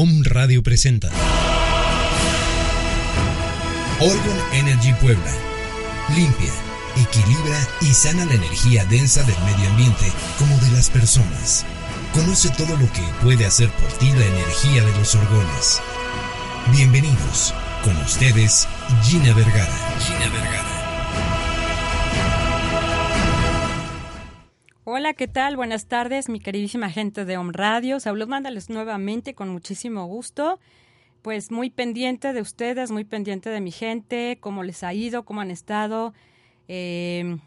Om Radio presenta Orgon Energy Puebla. Limpia, equilibra y sana la energía densa del medio ambiente como de las personas. Conoce todo lo que puede hacer por ti la energía de los orgones. Bienvenidos. Con ustedes, Gina Vergara. Gina Vergara. Hola, ¿qué tal? Buenas tardes, mi queridísima gente de Om Radio. Saludos, mándales nuevamente con muchísimo gusto. Pues muy pendiente de ustedes, muy pendiente de mi gente, cómo les ha ido, cómo han estado. Eh,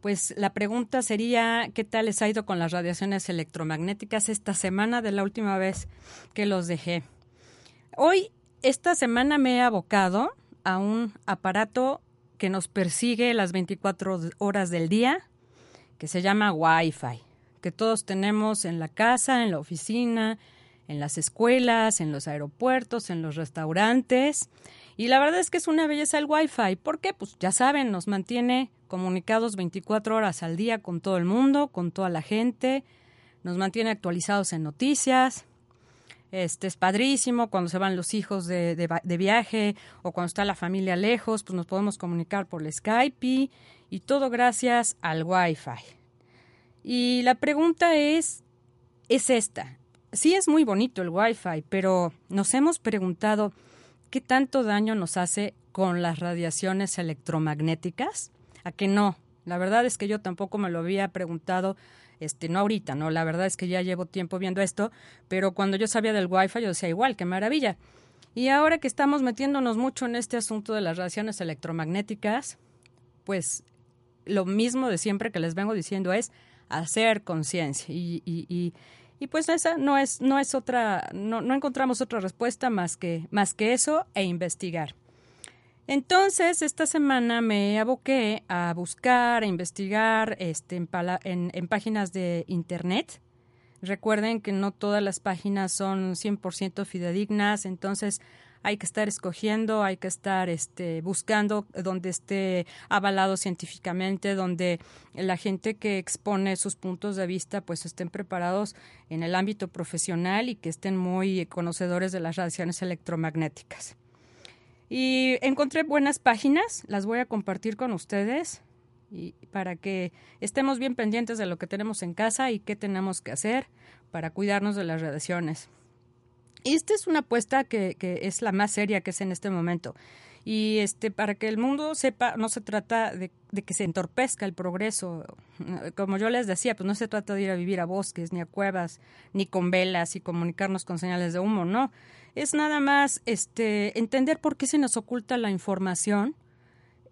pues la pregunta sería, ¿qué tal les ha ido con las radiaciones electromagnéticas esta semana de la última vez que los dejé? Hoy, esta semana me he abocado a un aparato que nos persigue las 24 horas del día, que se llama Wi-Fi, que todos tenemos en la casa, en la oficina, en las escuelas, en los aeropuertos, en los restaurantes. Y la verdad es que es una belleza el Wi-Fi. ¿Por qué? Pues ya saben, nos mantiene comunicados 24 horas al día con todo el mundo, con toda la gente, nos mantiene actualizados en noticias. Este es padrísimo cuando se van los hijos de, de, viaje o cuando está la familia lejos, pues nos podemos comunicar por Skype y todo gracias al Wi-Fi. Y la pregunta es, es esta. Sí es muy bonito el Wi-Fi, pero nos hemos preguntado qué tanto daño nos hace con las radiaciones electromagnéticas. ¿A que no? La verdad es que yo tampoco me lo había preguntado, este, no ahorita, no, la verdad es que ya llevo tiempo viendo esto, pero cuando yo sabía del Wi-Fi yo decía igual, qué maravilla. Y ahora que estamos metiéndonos mucho en este asunto de las radiaciones electromagnéticas, pues lo mismo de siempre que les vengo diciendo es hacer conciencia. Y, y, y, pues esa no es no es otra no, no encontramos otra respuesta más que más que eso e investigar entonces esta semana me aboqué a buscar a investigar este en, en, en páginas de internet recuerden que no todas las páginas son 100% fidedignas entonces hay que estar escogiendo, hay que estar este, buscando donde esté avalado científicamente, donde la gente que expone sus puntos de vista pues estén preparados en el ámbito profesional y que estén muy conocedores de las radiaciones electromagnéticas. Y encontré buenas páginas, las voy a compartir con ustedes y para que estemos bien pendientes de lo que tenemos en casa y qué tenemos que hacer para cuidarnos de las radiaciones. Esta es una apuesta que, que, es la más seria que es en este momento. Y este, para que el mundo sepa, no se trata de, de, que se entorpezca el progreso. Como yo les decía, pues no se trata de ir a vivir a bosques, ni a cuevas, ni con velas y comunicarnos con señales de humo, no. Es nada más este, entender por qué se nos oculta la información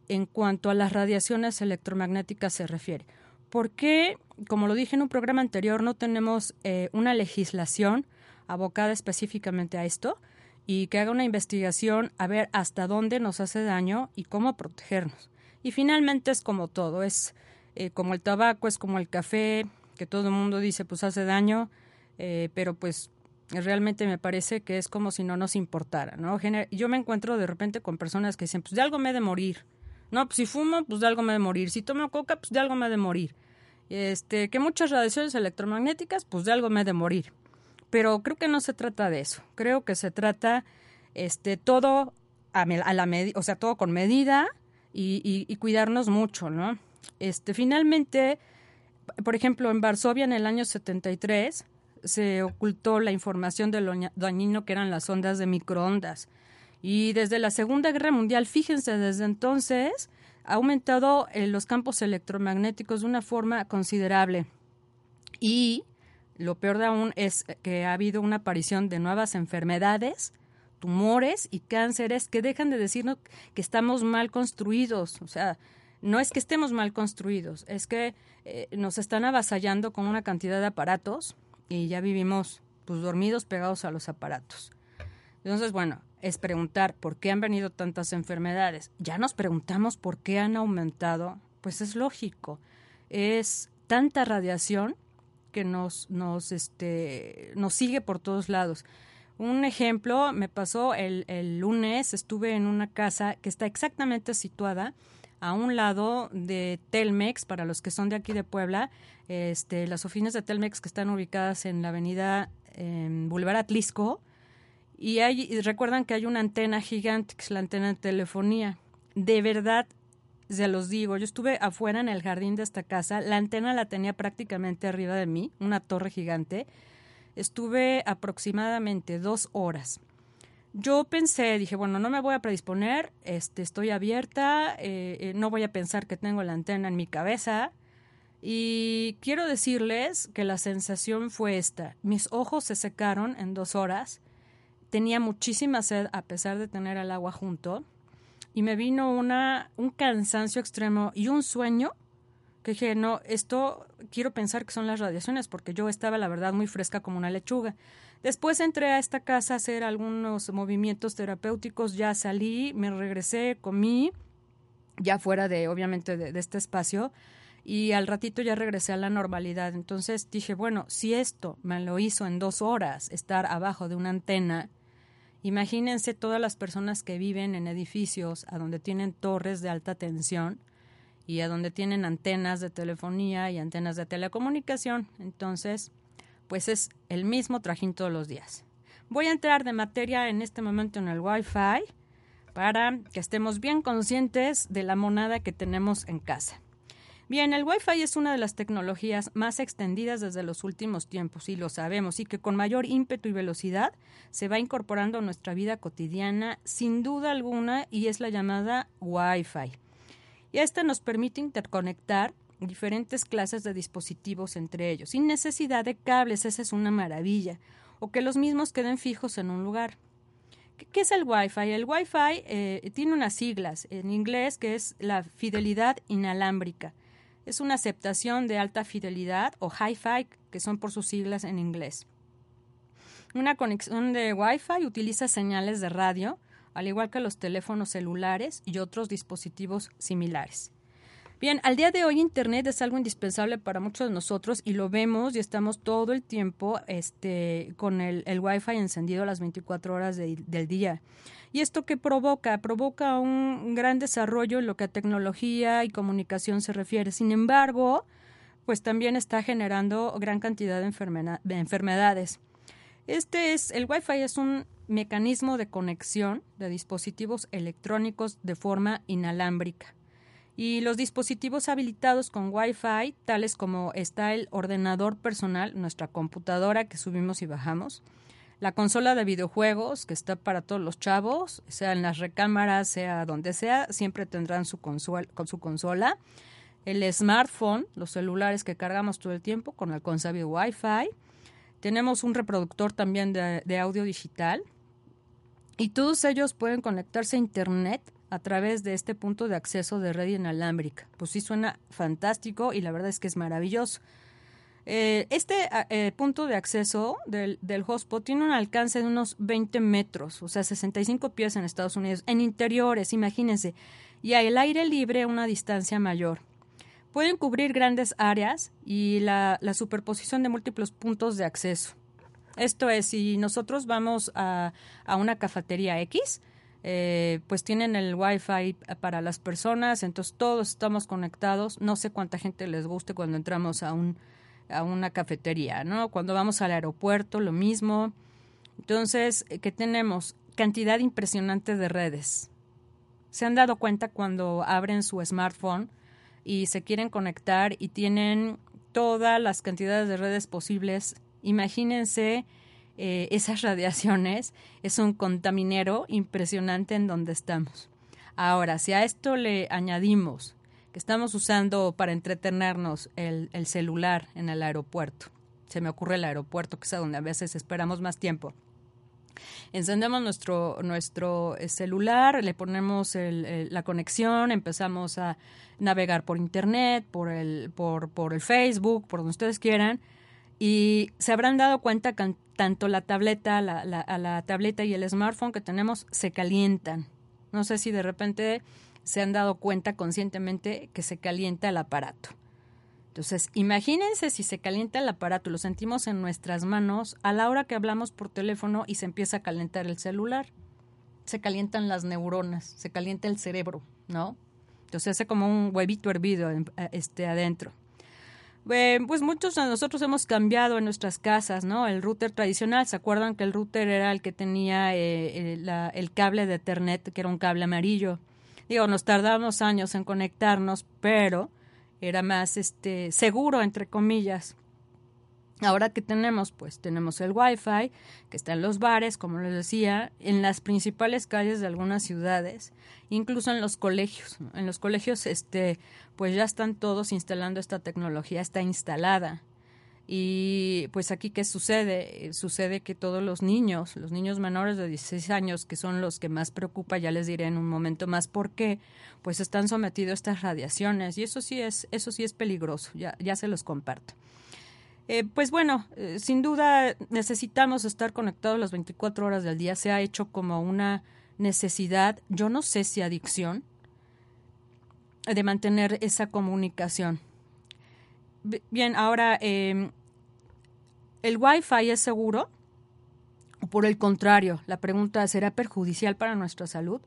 en cuanto a las radiaciones electromagnéticas se refiere. ¿Por qué, como lo dije en un programa anterior, no tenemos eh, una legislación abocada específicamente a esto y que haga una investigación a ver hasta dónde nos hace daño y cómo protegernos. Y finalmente es como todo, es eh, como el tabaco, es como el café, que todo el mundo dice pues hace daño, eh, pero pues realmente me parece que es como si no nos importara, ¿no? Yo me encuentro de repente con personas que dicen, pues de algo me he de morir. No, pues si fumo, pues de algo me he de morir. Si tomo coca, pues de algo me he de morir. Este, que muchas radiaciones electromagnéticas, pues de algo me he de morir pero creo que no se trata de eso. Creo que se trata este todo a, la medida, o sea, todo con medida y, cuidarnos mucho, ¿no? Este, finalmente, por ejemplo, en Varsovia en el año 73 se ocultó la información de lo dañino que eran las ondas de microondas. Y desde la Segunda Guerra Mundial, fíjense, desde entonces ha aumentado eh, los campos electromagnéticos de una forma considerable. Y lo peor de aún es que ha habido una aparición de nuevas enfermedades, tumores y cánceres que dejan de decirnos que estamos mal construidos. O sea, no es que estemos mal construidos, es que eh, nos están avasallando con una cantidad de aparatos y ya vivimos pues dormidos pegados a los aparatos. Entonces, bueno, es preguntar por qué han venido tantas enfermedades. Ya nos preguntamos por qué han aumentado. Pues es lógico. Es tanta radiación que nos, nos, este, nos sigue por todos lados. Un ejemplo me pasó el, el lunes, estuve en una casa que está exactamente situada a un lado de Telmex, para los que son de aquí de Puebla, este, las oficinas de Telmex que están ubicadas en la avenida en Boulevard Atlisco, Y, hay, y recuerdan que hay una antena gigante, que es la antena de telefonía. De verdad, se los digo, yo estuve afuera en el jardín de esta casa, la antena la tenía prácticamente arriba de mí, una torre gigante. Estuve aproximadamente dos horas. Yo pensé, dije, bueno, no me voy a predisponer, este, estoy abierta, eh, eh, no voy a pensar que tengo la antena en mi cabeza. Y quiero decirles que la sensación fue esta. Mis ojos se secaron en dos horas. Tenía muchísima sed a pesar de tener el agua junto. Y me vino una, un cansancio extremo y un sueño que dije, no, esto quiero pensar que son las radiaciones porque yo estaba, la verdad, muy fresca como una lechuga. Después entré a esta casa a hacer algunos movimientos terapéuticos, ya salí, me regresé, comí, ya fuera de, obviamente, de, este espacio, y al ratito ya regresé a la normalidad. Entonces dije, bueno, si esto me lo hizo en dos horas, estar abajo de una antena, imagínense todas las personas que viven en edificios a donde tienen torres de alta tensión y a donde tienen antenas de telefonía y antenas de telecomunicación. Entonces, pues es el mismo trajín todos los días. Voy a entrar de materia en este momento en el Wi-Fi para que estemos bien conscientes de la monada que tenemos en casa. Bien, el Wi-Fi es una de las tecnologías más extendidas desde los últimos tiempos y lo sabemos y que con mayor ímpetu y velocidad se va incorporando a nuestra vida cotidiana sin duda alguna y es la llamada Wi-Fi. Y esta nos permite interconectar diferentes clases de dispositivos entre ellos, sin necesidad de cables, esa es una maravilla, o que los mismos queden fijos en un lugar. ¿Qué es el Wi-Fi? El Wi-Fi eh, tiene unas siglas en inglés que es la fidelidad inalámbrica. Es una aceptación de alta fidelidad o Hi-Fi, que son por sus siglas en inglés. Una conexión de Wi-Fi utiliza señales de radio, al igual que los teléfonos celulares y otros dispositivos similares. Bien, al día de hoy Internet es algo indispensable para muchos de nosotros y lo vemos y estamos todo el tiempo este, con el, Wi-Fi encendido las 24 horas del día. ¿Y esto qué provoca? Provoca un gran desarrollo en lo que a tecnología y comunicación se refiere. Sin embargo, pues también está generando gran cantidad de, de enfermedades. Este es, el Wi-Fi es un mecanismo de conexión de dispositivos electrónicos de forma inalámbrica y los dispositivos habilitados con Wi-Fi, tales como está el ordenador personal, nuestra computadora que subimos y bajamos, la consola de videojuegos que está para todos los chavos, sea en las recámaras, sea donde sea, siempre tendrán su, con su consola. El smartphone, los celulares que cargamos todo el tiempo con el consabido Wi-Fi. Tenemos un reproductor también de audio digital. Y todos ellos pueden conectarse a Internet a través de este punto de acceso de red inalámbrica. Pues sí suena fantástico y la verdad es que es maravilloso. Eh, este eh, punto de acceso del, del, hotspot tiene un alcance de unos 20 metros, o sea, 65 pies en Estados Unidos, en interiores, imagínense, y al aire libre una distancia mayor. Pueden cubrir grandes áreas y la, la superposición de múltiples puntos de acceso. Esto es, si nosotros vamos a, a una cafetería X, eh, pues tienen el Wi-Fi para las personas, entonces todos estamos conectados. No sé cuánta gente les guste cuando entramos a, un, a una cafetería, ¿no? Cuando vamos al aeropuerto, lo mismo. Entonces, eh, ¿qué tenemos? Cantidad impresionante de redes. ¿Se han dado cuenta cuando abren su smartphone y se quieren conectar y tienen todas las cantidades de redes posibles? Imagínense eh, esas radiaciones es un contaminero impresionante en donde estamos. Ahora, si a esto le añadimos que estamos usando para entretenernos el, el celular en el aeropuerto, se me ocurre el aeropuerto, que es a donde a veces esperamos más tiempo. Encendemos nuestro, nuestro eh, celular, le ponemos la conexión, empezamos a navegar por internet, por el, por, por el Facebook, por donde ustedes quieran, y se habrán dado cuenta que tanto la tableta, la, la, tableta y el smartphone que tenemos se calientan. No sé si de repente se han dado cuenta conscientemente que se calienta el aparato. Entonces, imagínense si se calienta el aparato, lo sentimos en nuestras manos a la hora que hablamos por teléfono y se empieza a calentar el celular. Se calientan las neuronas, se calienta el cerebro, ¿no? Entonces hace como un huevito hervido este, adentro. Eh, pues muchos de nosotros hemos cambiado en nuestras casas, ¿no? El router tradicional, ¿se acuerdan que el router era el que tenía eh, el, cable de Ethernet, que era un cable amarillo? Digo, nos tardamos años en conectarnos, pero era más este seguro entre comillas. Ahora que tenemos, pues tenemos el Wi-Fi que está en los bares, como les decía, en las principales calles de algunas ciudades, incluso en los colegios. En los colegios, este, pues ya están todos instalando esta tecnología, está instalada. Y pues aquí, ¿qué sucede? Sucede que todos los niños, los niños menores de 16 años, que son los que más preocupa, ya les diré en un momento más por qué, pues están sometidos a estas radiaciones. Y eso sí es, eso sí es peligroso, ya, ya se los comparto. Eh, pues bueno, eh, sin duda necesitamos estar conectados las 24 horas del día. Se ha hecho como una necesidad, yo no sé si adicción, de mantener esa comunicación. Bien, ahora, eh, ¿el Wi-Fi es seguro? ¿O por el contrario, la pregunta será perjudicial para nuestra salud?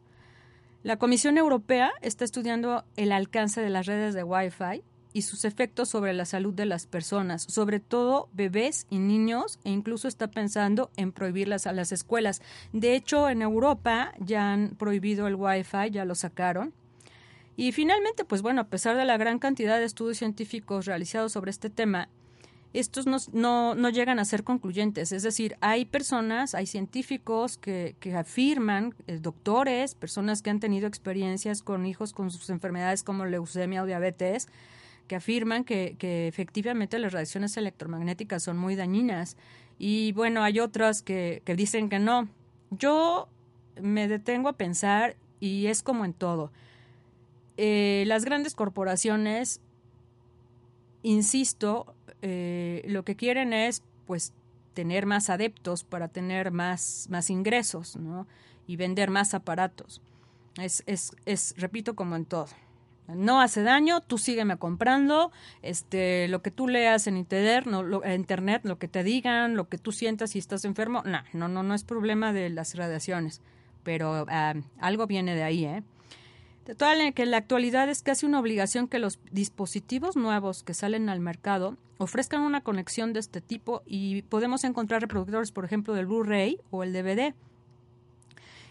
La Comisión Europea está estudiando el alcance de las redes de Wi-Fi y sus efectos sobre la salud de las personas, sobre todo bebés y niños, e incluso está pensando en prohibirlas a las escuelas. De hecho, en Europa ya han prohibido el Wi-Fi, ya lo sacaron. Y finalmente, pues bueno, a pesar de la gran cantidad de estudios científicos realizados sobre este tema, estos no, no, llegan a ser concluyentes. Es decir, hay personas, hay científicos que, que afirman, eh, doctores, personas que han tenido experiencias con hijos con sus enfermedades como leucemia o diabetes, que afirman que, efectivamente las radiaciones electromagnéticas son muy dañinas. Y bueno, hay otras que, dicen que no. Yo me detengo a pensar y es como en todo. Eh, las grandes corporaciones, insisto, eh, lo que quieren es pues tener más adeptos para tener más, más ingresos ¿no? y vender más aparatos. Es, es, es, repito, como en todo. No hace daño, tú sígueme comprando, este, lo que tú leas en internet, no, lo, internet, lo que te digan, lo que tú sientas si estás enfermo, no, no, no, no es problema de las radiaciones, pero ah, algo viene de ahí, ¿eh? Que en la actualidad es casi una obligación que los dispositivos nuevos que salen al mercado ofrezcan una conexión de este tipo y podemos encontrar reproductores, por ejemplo, del Blu-ray o el DVD.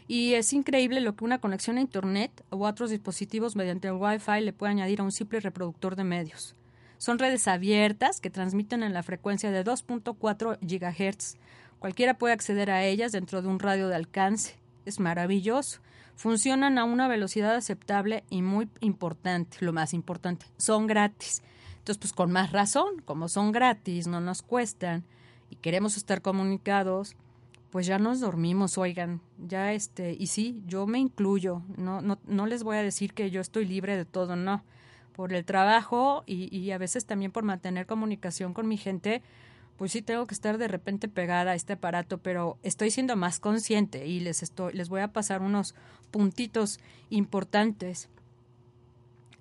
Y es increíble lo que una conexión a Internet u otros dispositivos mediante el Wi-Fi le puede añadir a un simple reproductor de medios. Son redes abiertas que transmiten en la frecuencia de 2.4 GHz. Cualquiera puede acceder a ellas dentro de un radio de alcance. Es maravilloso. Funcionan a una velocidad aceptable y muy importante, lo más importante, son gratis. Entonces, pues con más razón, como son gratis, no nos cuestan y queremos estar comunicados, pues ya nos dormimos, oigan, ya este, y sí, yo me incluyo, no, no, no les voy a decir que yo estoy libre de todo, no, por el trabajo y, y a veces también por mantener comunicación con mi gente, pues sí tengo que estar de repente pegada a este aparato, pero estoy siendo más consciente y les estoy, les voy a pasar unos puntitos importantes.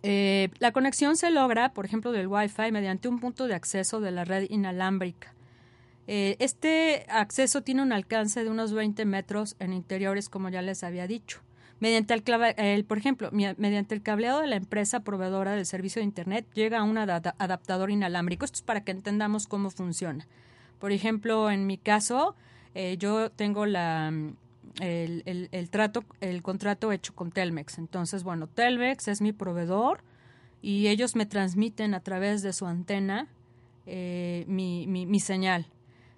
Eh, la conexión se logra, por ejemplo, del Wi-Fi mediante un punto de acceso de la red inalámbrica. Eh, este acceso tiene un alcance de unos 20 metros en interiores, como ya les había dicho. Mediante el, por ejemplo, mediante el cableado de la empresa proveedora del servicio de Internet llega a un adaptador inalámbrico. Esto es para que entendamos cómo funciona. Por ejemplo, en mi caso, eh, yo tengo la, el, trato, el contrato hecho con Telmex. Entonces, bueno, Telmex es mi proveedor y ellos me transmiten a través de su antena eh, mi señal.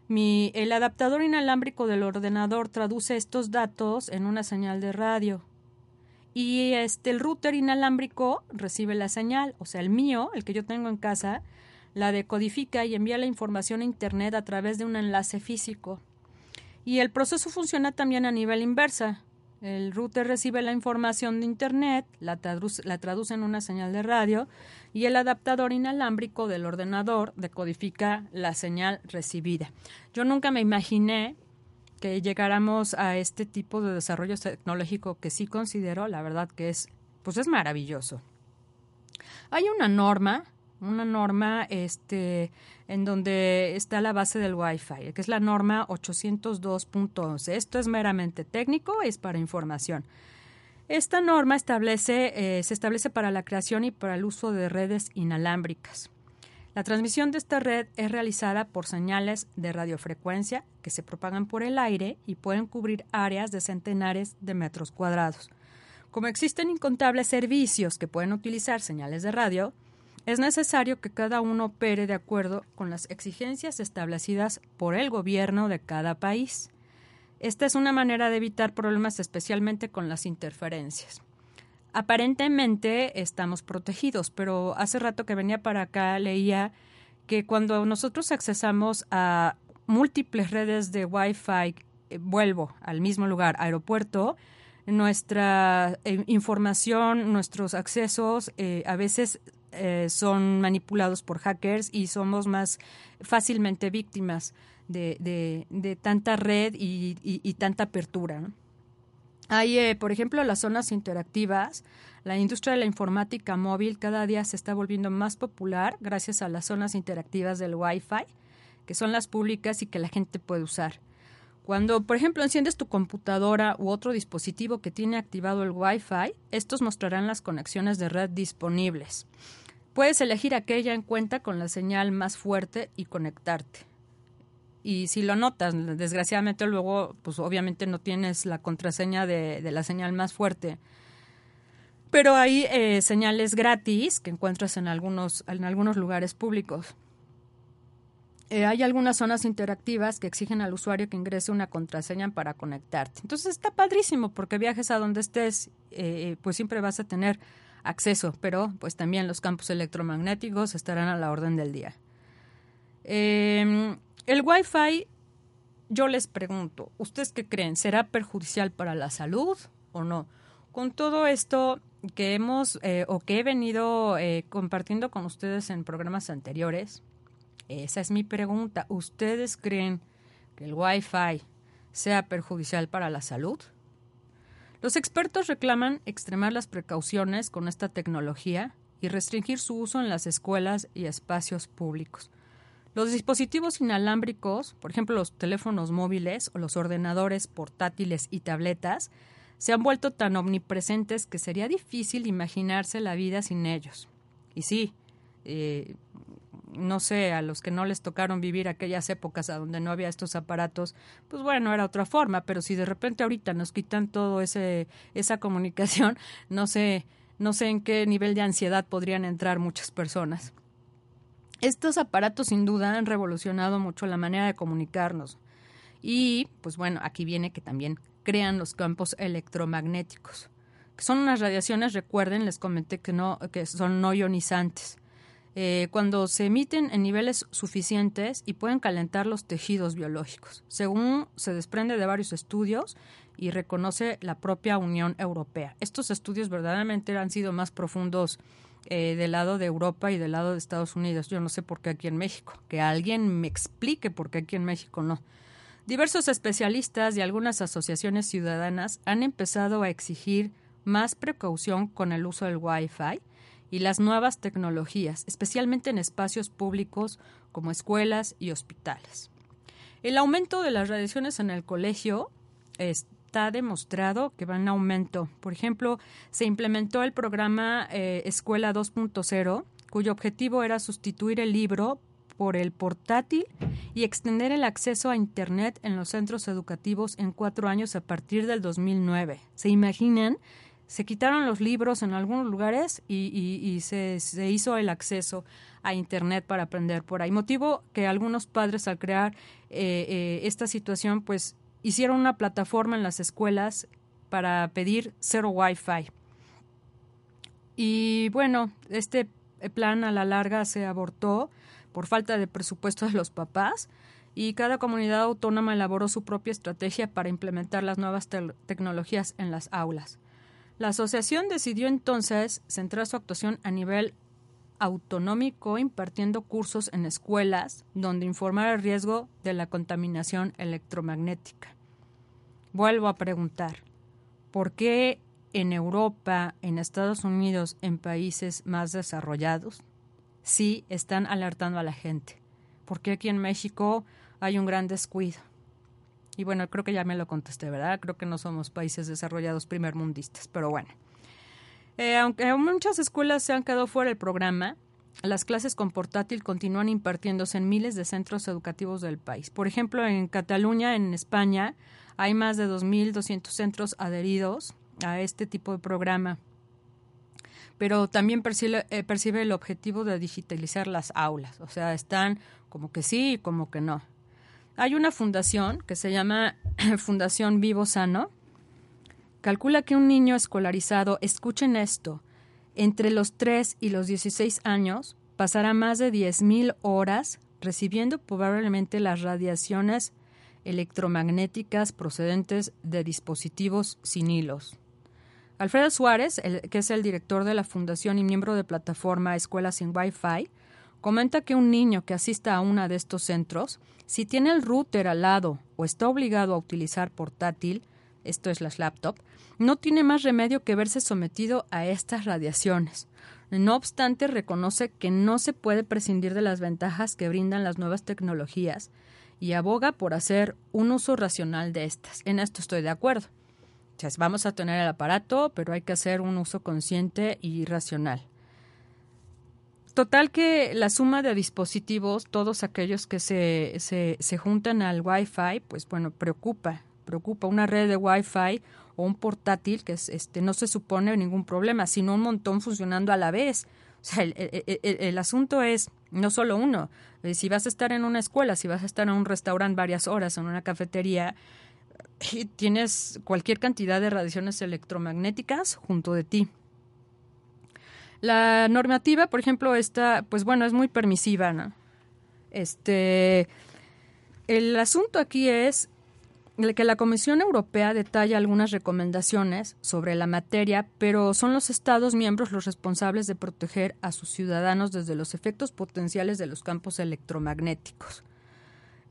El adaptador inalámbrico del ordenador traduce estos datos en una señal de radio. Y este, el router inalámbrico recibe la señal, o sea, el mío, el que yo tengo en casa, la decodifica y envía la información a Internet a través de un enlace físico. Y el proceso funciona también a nivel inversa. El router recibe la información de Internet, la traduce, en una señal de radio y el adaptador inalámbrico del ordenador decodifica la señal recibida. Yo nunca me imaginé que llegáramos a este tipo de desarrollo tecnológico que sí considero, la verdad que es, pues es maravilloso. Hay una norma una norma este, en donde está la base del Wi-Fi, que es la norma 802.11. Esto es meramente técnico, es para información. Esta norma establece, eh, se establece para la creación y para el uso de redes inalámbricas. La transmisión de esta red es realizada por señales de radiofrecuencia que se propagan por el aire y pueden cubrir áreas de centenares de metros cuadrados. Como existen incontables servicios que pueden utilizar señales de radio, es necesario que cada uno opere de acuerdo con las exigencias establecidas por el gobierno de cada país. Esta es una manera de evitar problemas especialmente con las interferencias. Aparentemente estamos protegidos, pero hace rato que venía para acá leía que cuando nosotros accesamos a múltiples redes de Wi-Fi, eh, vuelvo al mismo lugar, aeropuerto, nuestra eh, información, nuestros accesos eh, a veces son manipulados por hackers y somos más fácilmente víctimas de, tanta red y, tanta apertura. Hay, eh, por ejemplo, las zonas interactivas. La industria de la informática móvil cada día se está volviendo más popular gracias a las zonas interactivas del Wi-Fi, que son las públicas y que la gente puede usar. Cuando, por ejemplo, enciendes tu computadora u otro dispositivo que tiene activado el Wi-Fi, estos mostrarán las conexiones de red disponibles. Puedes elegir aquella en cuenta con la señal más fuerte y conectarte y si lo notas, desgraciadamente luego, pues obviamente no tienes la contraseña de, la señal más fuerte. Pero hay eh, señales gratis que encuentras en algunos, en algunos lugares públicos. Eh, hay algunas zonas interactivas que exigen al usuario que ingrese una contraseña para conectarte. Entonces está padrísimo porque viajes a donde estés, eh, pues siempre vas a tener acceso, pero pues también los campos electromagnéticos estarán a la orden del día. Eh, el Wi-Fi, yo les pregunto, ¿ustedes qué creen? ¿Será perjudicial para la salud o no? Con todo esto que hemos eh, o que he venido eh, compartiendo con ustedes en programas anteriores, esa es mi pregunta. ¿Ustedes creen que el Wi-Fi sea perjudicial para la salud? Los expertos reclaman extremar las precauciones con esta tecnología y restringir su uso en las escuelas y espacios públicos. Los dispositivos inalámbricos, por ejemplo los teléfonos móviles o los ordenadores portátiles y tabletas, se han vuelto tan omnipresentes que sería difícil imaginarse la vida sin ellos. Y sí, eh, no sé, a los que no les tocaron vivir aquellas épocas a donde no había estos aparatos, pues bueno, era otra forma, pero si de repente ahorita nos quitan todo ese esa comunicación, no sé, no sé en qué nivel de ansiedad podrían entrar muchas personas. Estos aparatos sin duda han revolucionado mucho la manera de comunicarnos. Y, pues bueno, aquí viene que también crean los campos electromagnéticos, que son unas radiaciones, recuerden, les comenté que, no, que son no ionizantes. Eh, cuando se emiten en niveles suficientes y pueden calentar los tejidos biológicos, según se desprende de varios estudios y reconoce la propia Unión Europea. Estos estudios verdaderamente han sido más profundos eh, del lado de Europa y del lado de Estados Unidos. Yo no sé por qué aquí en México. Que alguien me explique por qué aquí en México no. Diversos especialistas y algunas asociaciones ciudadanas han empezado a exigir más precaución con el uso del Wi-Fi y las nuevas tecnologías, especialmente en espacios públicos como escuelas y hospitales. El aumento de las radiaciones en el colegio es, está demostrado que va en aumento. Por ejemplo, se implementó el programa eh, Escuela 2.0, cuyo objetivo era sustituir el libro por el portátil y extender el acceso a Internet en los centros educativos en cuatro años a partir del 2009. ¿Se imaginan? Se quitaron los libros en algunos lugares y, se, hizo el acceso a Internet para aprender por ahí. Motivo que algunos padres al crear eh, eh, esta situación pues hicieron una plataforma en las escuelas para pedir cero Wi-Fi. Y bueno, este plan a la larga se abortó por falta de presupuesto de los papás y cada comunidad autónoma elaboró su propia estrategia para implementar las nuevas tecnologías en las aulas. La asociación decidió entonces centrar su actuación a nivel autonómico impartiendo cursos en escuelas donde informar el riesgo de la contaminación electromagnética. Vuelvo a preguntar, ¿por qué en Europa, en Estados Unidos, en países más desarrollados, sí están alertando a la gente? ¿Por qué aquí en México hay un gran descuido? Y bueno, creo que ya me lo contesté, ¿verdad? Creo que no somos países desarrollados primermundistas, pero bueno. Eh, aunque muchas escuelas se han quedado fuera del programa, las clases con portátil continúan impartiéndose en miles de centros educativos del país. Por ejemplo, en Cataluña, en España, hay más de 2.200 centros adheridos a este tipo de programa. Pero también percibe, eh, percibe el objetivo de digitalizar las aulas. O sea, están como que sí y como que no. Hay una fundación que se llama Fundación Vivo Sano. Calcula que un niño escolarizado, escuchen esto, entre los 3 y los 16 años pasará más de 10.000 horas recibiendo probablemente las radiaciones electromagnéticas procedentes de dispositivos sin hilos. Alfredo Suárez, que es el director de la fundación y miembro de plataforma Escuelas sin Wi-Fi, comenta que un niño que asista a uno de estos centros, si tiene el router al lado o está obligado a utilizar portátil, esto es las laptops, no tiene más remedio que verse sometido a estas radiaciones. No obstante, reconoce que no se puede prescindir de las ventajas que brindan las nuevas tecnologías y aboga por hacer un uso racional de estas. En esto estoy de acuerdo. Vamos a tener el aparato, pero hay que hacer un uso consciente y racional. Total que la suma de dispositivos, todos aquellos que se, se, se juntan al Wi-Fi, pues bueno, preocupa, preocupa. Una red de Wi-Fi o un portátil, que es, este, no se supone ningún problema, sino un montón funcionando a la vez. O sea, el, el, asunto es no solo uno. Eh, si vas a estar en una escuela, si vas a estar en un restaurante varias horas, en una cafetería, y tienes cualquier cantidad de radiaciones electromagnéticas junto de ti. La normativa, por ejemplo, está, pues bueno, es muy permisiva, ¿no? Este, el asunto aquí es que la Comisión Europea detalla algunas recomendaciones sobre la materia, pero son los Estados miembros los responsables de proteger a sus ciudadanos desde los efectos potenciales de los campos electromagnéticos.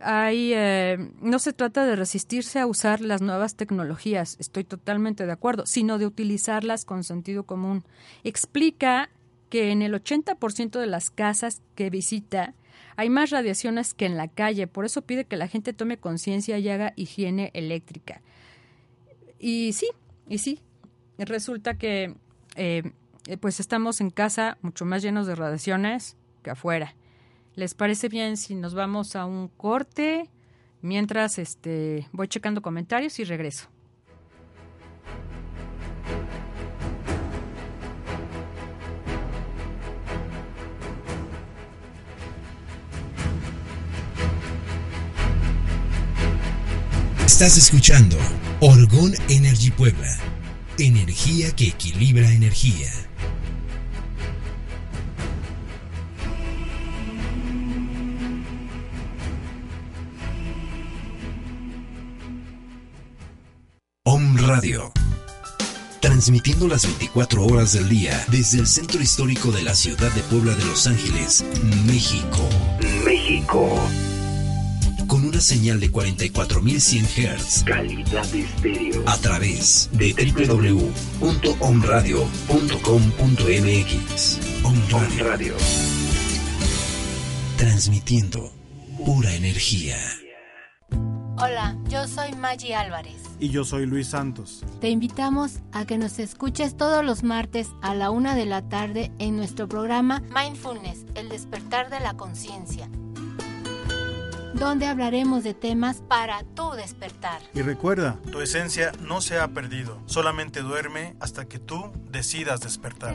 Eh, no se trata de resistirse a usar las nuevas tecnologías, estoy totalmente de acuerdo, sino de utilizarlas con sentido común. Explica que en el 80% de las casas que visita hay más radiaciones que en la calle, por eso pide que la gente tome conciencia y haga higiene eléctrica. Y sí, y sí, resulta que eh, pues estamos en casa mucho más llenos de radiaciones que afuera. ¿Les parece bien si nos vamos a un corte? Mientras este, voy checando comentarios y regreso. Estás escuchando Orgón Energy Puebla. Energía que equilibra energía. Radio. Transmitiendo las 24 horas del día desde el centro histórico de la ciudad de Puebla de Los Ángeles, México. México con una señal de 44.100 Hz. Calidad de estéreo. A través de www.omradio.com.mx. Om Radio. Transmitiendo pura energía. Hola, yo soy Maggie Álvarez. Y yo soy Luis Santos. Te invitamos a que nos escuches todos los martes a la una de la tarde en nuestro programa Mindfulness, el despertar de la conciencia donde hablaremos de temas para tu despertar. Y recuerda, tu esencia no se ha perdido, solamente duerme hasta que tú decidas despertar.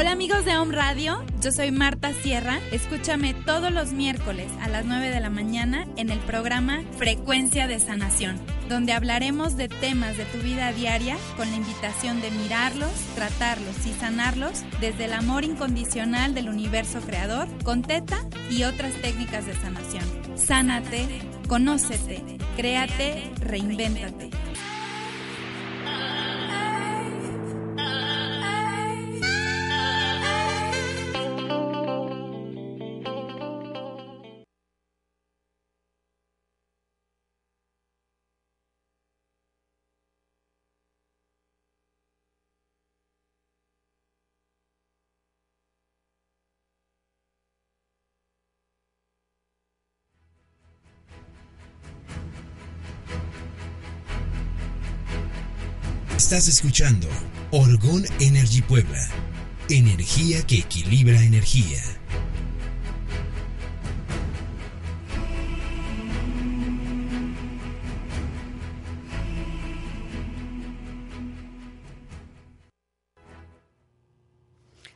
Hola amigos de Home Radio, yo soy Marta Sierra. Escúchame todos los miércoles a las 9 de la mañana en el programa Frecuencia de Sanación, donde hablaremos de temas de tu vida diaria con la invitación de mirarlos, tratarlos y sanarlos desde el amor incondicional del universo creador con Teta y otras técnicas de sanación. Sánate, conócete, créate, reinvéntate. Estás escuchando Orgón Energy Puebla. Energía que equilibra energía.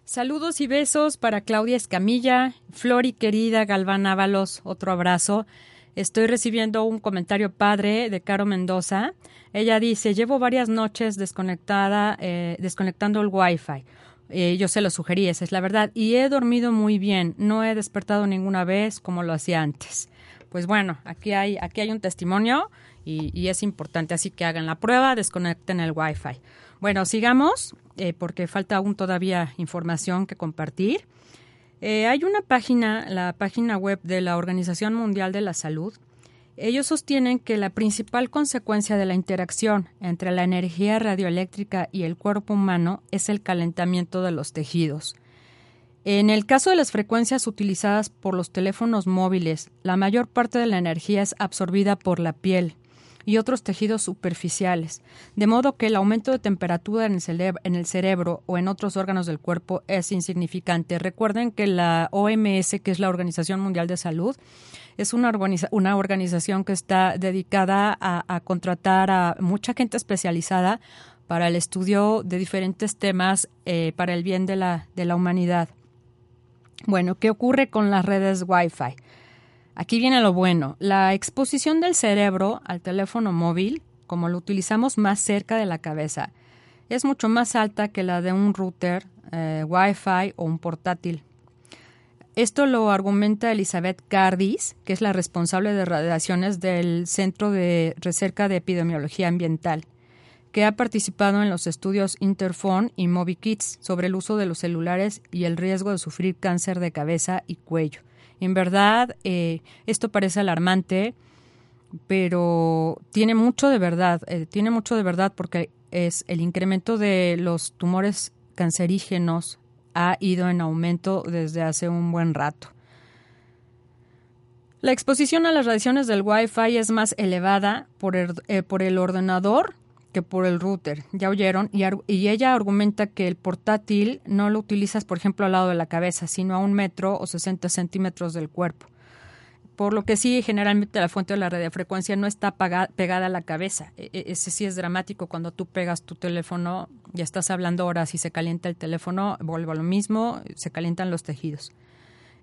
Saludos y besos para Claudia Escamilla, Flori querida Galván Ábalos, otro abrazo. Estoy recibiendo un comentario padre de Caro Mendoza. Ella dice, llevo varias noches desconectada, eh, desconectando el Wi-Fi. Eh, yo se lo sugerí, esa es la verdad. Y he dormido muy bien, no he despertado ninguna vez como lo hacía antes. Pues bueno, aquí hay, aquí hay un testimonio y, y es importante, así que hagan la prueba, desconecten el Wi-Fi. Bueno, sigamos, eh, porque falta aún todavía información que compartir. Eh, hay una página, la página web de la Organización Mundial de la Salud. Ellos sostienen que la principal consecuencia de la interacción entre la energía radioeléctrica y el cuerpo humano es el calentamiento de los tejidos. En el caso de las frecuencias utilizadas por los teléfonos móviles, la mayor parte de la energía es absorbida por la piel, y otros tejidos superficiales, de modo que el aumento de temperatura en el, cerebro o en otros órganos del cuerpo es insignificante. Recuerden que la OMS, que es la Organización Mundial de Salud, es una, una organización que está dedicada a, a contratar a mucha gente especializada para el estudio de diferentes temas eh, para el bien de la, de la humanidad. Bueno, ¿qué ocurre con las redes Wi-Fi? Aquí viene lo bueno. La exposición del cerebro al teléfono móvil, como lo utilizamos más cerca de la cabeza, es mucho más alta que la de un router, eh, Wi-Fi o un portátil. Esto lo argumenta Elizabeth Cardis, que es la responsable de radiaciones del Centro de Recerca de Epidemiología Ambiental, que ha participado en los estudios Interphone y MobiKids sobre el uso de los celulares y el riesgo de sufrir cáncer de cabeza y cuello. En verdad, eh, esto parece alarmante, pero tiene mucho de verdad, eh, tiene mucho de verdad porque es el incremento de los tumores cancerígenos ha ido en aumento desde hace un buen rato. La exposición a las radiaciones del Wi-Fi es más elevada por el, eh, por el ordenador que por el router. Ya oyeron. Y, ella argumenta que el portátil no lo utilizas, por ejemplo, al lado de la cabeza, sino a un metro o 60 centímetros del cuerpo. Por lo que sí, generalmente la fuente de la radiofrecuencia no está pegada a la cabeza. E, e ese sí es dramático cuando tú pegas tu teléfono, ya estás hablando horas y se calienta el teléfono, vuelve a lo mismo, se calientan los tejidos.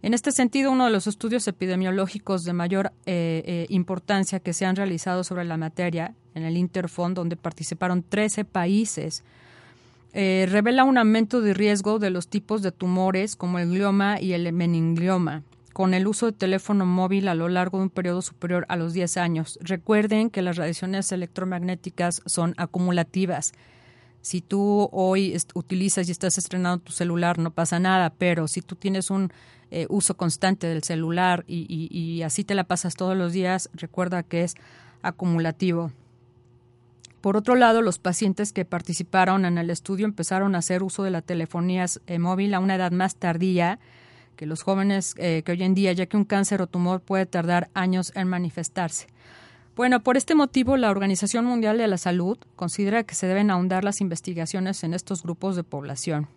En este sentido, uno de los estudios epidemiológicos de mayor eh, eh, importancia que se han realizado sobre la materia en el Interfond, donde participaron 13 países, eh, revela un aumento de riesgo de los tipos de tumores como el glioma y el meninglioma con el uso de teléfono móvil a lo largo de un periodo superior a los 10 años. Recuerden que las radiaciones electromagnéticas son acumulativas. Si tú hoy utilizas y estás estrenando tu celular, no pasa nada, pero si tú tienes un eh, uso constante del celular y, así te la pasas todos los días, recuerda que es acumulativo. Por otro lado, los pacientes que participaron en el estudio empezaron a hacer uso de la telefonía eh, móvil a una edad más tardía que los jóvenes eh, que hoy en día, ya que un cáncer o tumor puede tardar años en manifestarse. Bueno, por este motivo, la Organización Mundial de la Salud considera que se deben ahondar las investigaciones en estos grupos de población.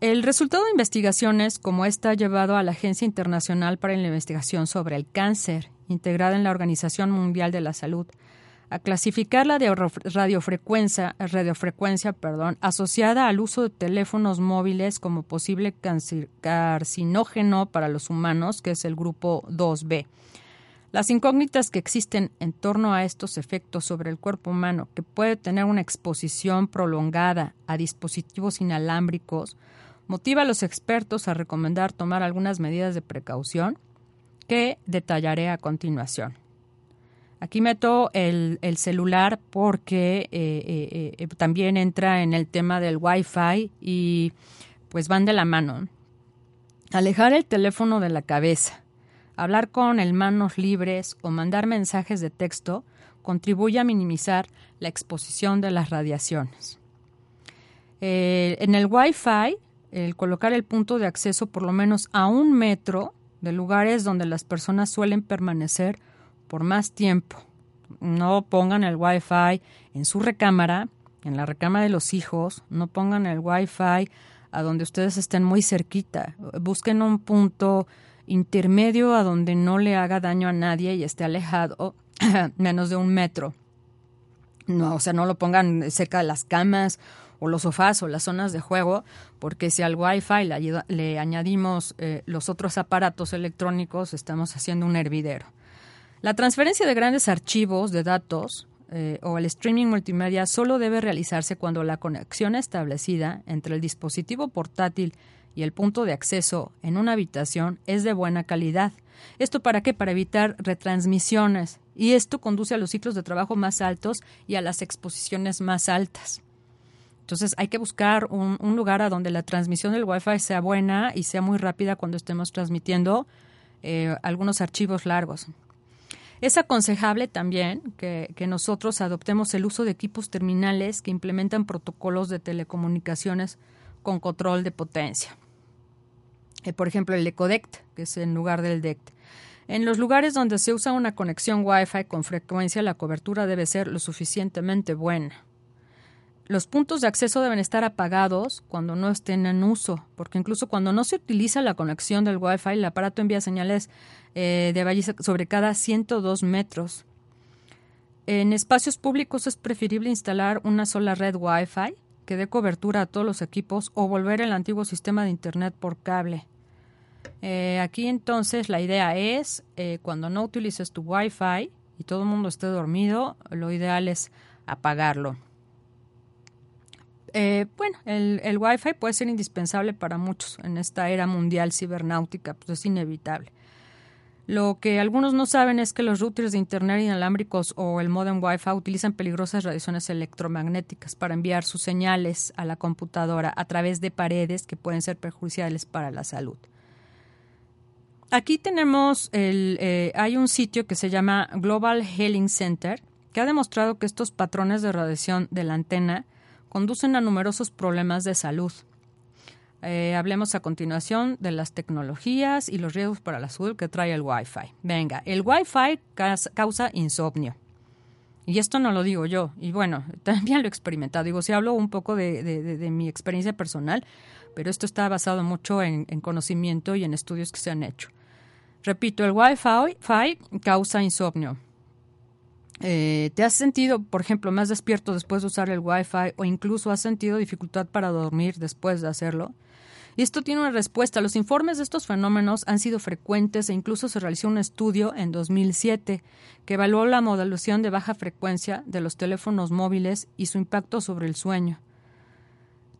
El resultado de investigaciones como esta ha llevado a la Agencia Internacional para la Investigación sobre el Cáncer, integrada en la Organización Mundial de la Salud, a clasificar la radiofrecuencia, radiofrecuencia asociada al uso de teléfonos móviles como posible carcinógeno para los humanos, que es el grupo 2B. Las incógnitas que existen en torno a estos efectos sobre el cuerpo humano, que puede tener una exposición prolongada a dispositivos inalámbricos, motiva a los expertos a recomendar tomar algunas medidas de precaución que detallaré a continuación. Aquí meto el, celular porque eh, eh, eh, también entra en el tema del Wi-Fi y pues van de la mano. Alejar el teléfono de la cabeza, hablar con el manos libres o mandar mensajes de texto contribuye a minimizar la exposición de las radiaciones. en el Wi-Fi, el colocar el punto de acceso por lo menos a un metro de lugares donde las personas suelen permanecer por más tiempo. No pongan el Wi-Fi en su recámara, en la recámara de los hijos, no pongan el Wi-Fi a donde ustedes estén muy cerquita. Busquen un punto intermedio a donde no le haga daño a nadie y esté alejado menos de un metro. No, o sea, no lo pongan cerca de las camas o los sofás o las zonas de juego, porque si al Wi-Fi le, añadimos eh, los otros aparatos electrónicos, estamos haciendo un hervidero. La transferencia de grandes archivos de datos eh, o el streaming multimedia solo debe realizarse cuando la conexión establecida entre el dispositivo portátil y el punto de acceso en una habitación es de buena calidad. ¿Esto para qué? Para evitar retransmisiones. Y esto conduce a los ciclos de trabajo más altos y a las exposiciones más altas. Entonces hay que buscar un, lugar a donde la transmisión del Wi-Fi sea buena y sea muy rápida cuando estemos transmitiendo eh, algunos archivos largos. Es aconsejable también que, nosotros adoptemos el uso de equipos terminales que implementan protocolos de telecomunicaciones con control de potencia. Eh, por ejemplo, el ECODECT, que es en lugar del DECT. En los lugares donde se usa una conexión Wi-Fi con frecuencia, la cobertura debe ser lo suficientemente buena. Los puntos de acceso deben estar apagados cuando no estén en uso, porque incluso cuando no se utiliza la conexión del Wi-Fi, el aparato envía señales eh, de valle sobre cada 102 metros. En espacios públicos es preferible instalar una sola red Wi-Fi que dé cobertura a todos los equipos o volver el antiguo sistema de Internet por cable. Eh, aquí entonces la idea es, eh, cuando no utilices tu Wi-Fi y todo el mundo esté dormido, lo ideal es apagarlo. Eh, bueno, el, el Wi-Fi puede ser indispensable para muchos en esta era mundial cibernáutica, pues es inevitable. Lo que algunos no saben es que los routers de Internet inalámbricos o el modem Wi-Fi utilizan peligrosas radiaciones electromagnéticas para enviar sus señales a la computadora a través de paredes que pueden ser perjudiciales para la salud. Aquí tenemos, el, eh, hay un sitio que se llama Global Healing Center que ha demostrado que estos patrones de radiación de la antena conducen a numerosos problemas de salud. Eh, hablemos a continuación de las tecnologías y los riesgos para la salud que trae el Wi-Fi. Venga, el Wi-Fi causa insomnio. Y esto no lo digo yo. Y bueno, también lo he experimentado. Digo, si hablo un poco de, mi experiencia personal, pero esto está basado mucho en, en, conocimiento y en estudios que se han hecho. Repito, el Wi-Fi causa insomnio. Eh, ¿Te has sentido, por ejemplo, más despierto después de usar el Wi-Fi o incluso has sentido dificultad para dormir después de hacerlo? Y esto tiene una respuesta. Los informes de estos fenómenos han sido frecuentes e incluso se realizó un estudio en 2007 que evaluó la modulación de baja frecuencia de los teléfonos móviles y su impacto sobre el sueño.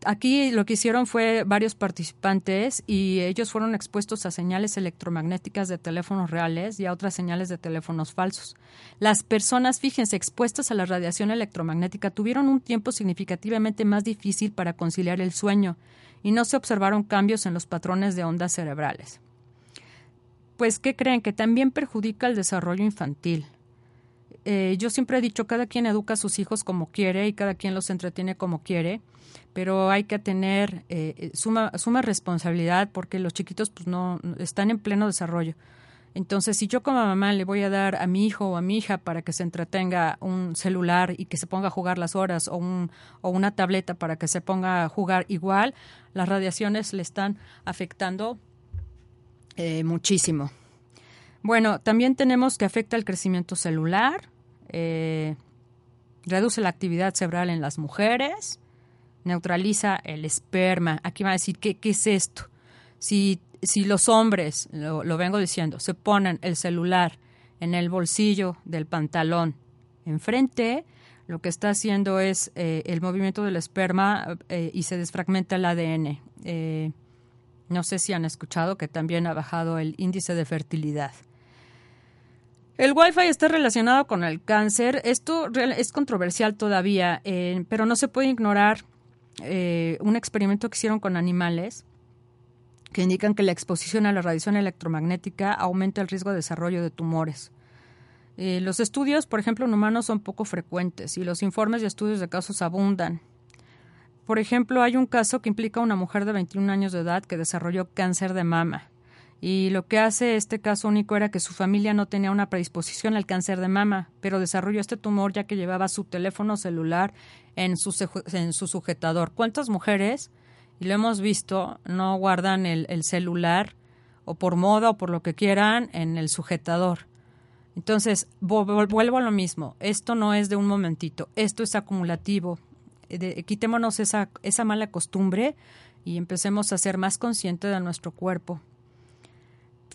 Aquí lo que hicieron fue varios participantes y ellos fueron expuestos a señales electromagnéticas de teléfonos reales y a otras señales de teléfonos falsos. Las personas, fíjense, expuestas a la radiación electromagnética tuvieron un tiempo significativamente más difícil para conciliar el sueño y no se observaron cambios en los patrones de ondas cerebrales. Pues, ¿qué creen? Que también perjudica el desarrollo infantil. Eh, yo siempre he dicho, cada quien educa a sus hijos como quiere y cada quien los entretiene como quiere, pero hay que tener eh, suma, suma responsabilidad porque los chiquitos pues no están en pleno desarrollo. Entonces, si yo como mamá le voy a dar a mi hijo o a mi hija para que se entretenga un celular y que se ponga a jugar las horas o, un, o una tableta para que se ponga a jugar igual, las radiaciones le están afectando eh, muchísimo. Bueno, también tenemos que afecta el crecimiento celular, eh, reduce la actividad cerebral en las mujeres, neutraliza el esperma. Aquí va a decir, ¿qué, es esto? Si si los hombres, lo, vengo diciendo, se ponen el celular en el bolsillo del pantalón enfrente, lo que está haciendo es eh, el movimiento del esperma eh, y se desfragmenta el ADN. No sé si han escuchado que también ha bajado el índice de fertilidad. El Wi-Fi está relacionado con el cáncer. Esto es controversial todavía, pero no se puede ignorar un experimento que hicieron con animales que indican que la exposición a la radiación electromagnética aumenta el riesgo de desarrollo de tumores. Eh, los estudios, por ejemplo, en humanos son poco frecuentes y los informes y estudios de casos abundan. Por ejemplo, hay un caso que implica a una mujer de 21 años de edad que desarrolló cáncer de mama. Y lo que hace este caso único era que su familia no tenía una predisposición al cáncer de mama, pero desarrolló este tumor ya que llevaba su teléfono celular en su, en su sujetador. ¿Cuántas mujeres y lo hemos visto, no guardan el, celular o por moda o por lo que quieran en el sujetador. Entonces, vuelvo a lo mismo, esto no es de un momentito, esto es acumulativo. Eh, quitémonos esa, esa mala costumbre y empecemos a ser más conscientes de nuestro cuerpo.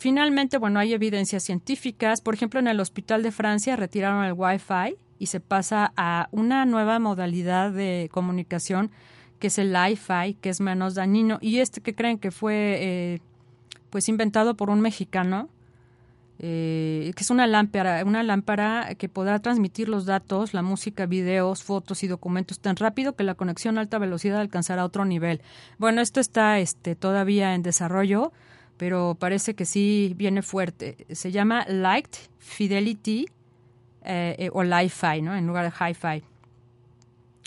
Finalmente, bueno, hay evidencias científicas. Por ejemplo, en el Hospital de Francia retiraron el Wi-Fi y se pasa a una nueva modalidad de comunicación que es el Li-Fi, que es menos dañino, y este que creen que fue eh, pues inventado por un mexicano, eh, que es una lámpara, una lámpara que podrá transmitir los datos, la música, videos, fotos y documentos tan rápido que la conexión a alta velocidad alcanzará otro nivel. Bueno, esto está este, todavía en desarrollo, pero parece que sí viene fuerte. Se llama Light Fidelity eh, o Li-Fi, ¿no? En lugar de Hi-Fi.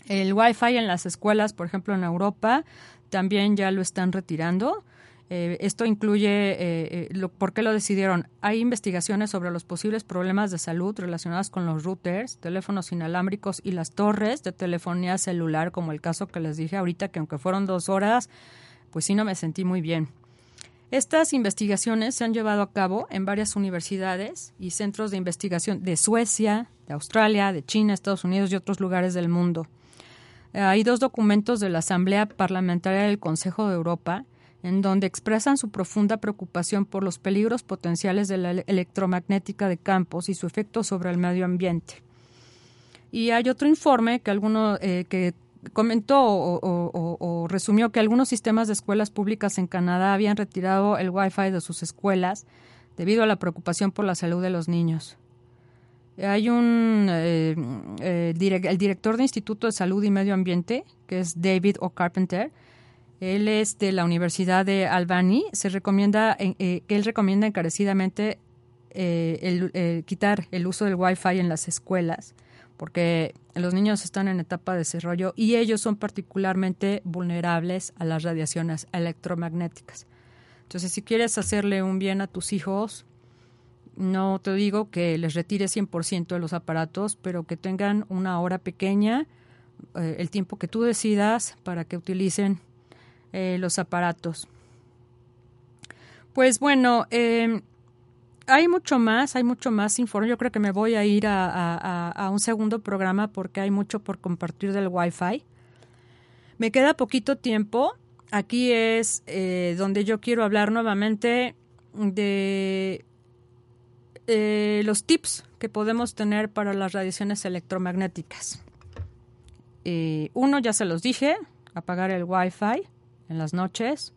El Wi-Fi en las escuelas, por ejemplo, en Europa, también ya lo están retirando. Eh, esto incluye, eh, eh, ¿por qué lo decidieron? Hay investigaciones sobre los posibles problemas de salud relacionados con los routers, teléfonos inalámbricos y las torres de telefonía celular, como el caso que les dije ahorita, que aunque fueron dos horas, pues sí no me sentí muy bien. Estas investigaciones se han llevado a cabo en varias universidades y centros de investigación de Suecia, de Australia, de China, Estados Unidos y otros lugares del mundo. Hay dos documentos de la Asamblea Parlamentaria del Consejo de Europa en donde expresan su profunda preocupación por los peligros potenciales de la electromagnética de campos y su efecto sobre el medio ambiente. Y hay otro informe que alguno eh, que comentó o, resumió que algunos sistemas de escuelas públicas en Canadá habían retirado el Wi-Fi de sus escuelas debido a la preocupación por la salud de los niños. Hay un eh, eh, el director de Instituto de Salud y Medio Ambiente, que es David O'Carpenter. Él es de la Universidad de Albany. Se recomienda eh, él recomienda encarecidamente el, quitar el uso del Wi-Fi en las escuelas, porque los niños están en etapa de desarrollo y ellos son particularmente vulnerables a las radiaciones electromagnéticas. Entonces, si quieres hacerle un bien a tus hijos, no te digo que les retire 100% de los aparatos, pero que tengan una hora pequeña, eh, el tiempo que tú decidas para que utilicen eh, los aparatos. Pues bueno, em, hay mucho más, hay mucho más informe. Yo creo que me voy a ir a, un segundo programa porque hay mucho por compartir del Wi-Fi. Me queda poquito tiempo. Aquí es eh, donde yo quiero hablar nuevamente de eh, los tips que podemos tener para las radiaciones electromagnéticas. Eh, uno, ya se los dije, apagar el Wi-Fi en las noches.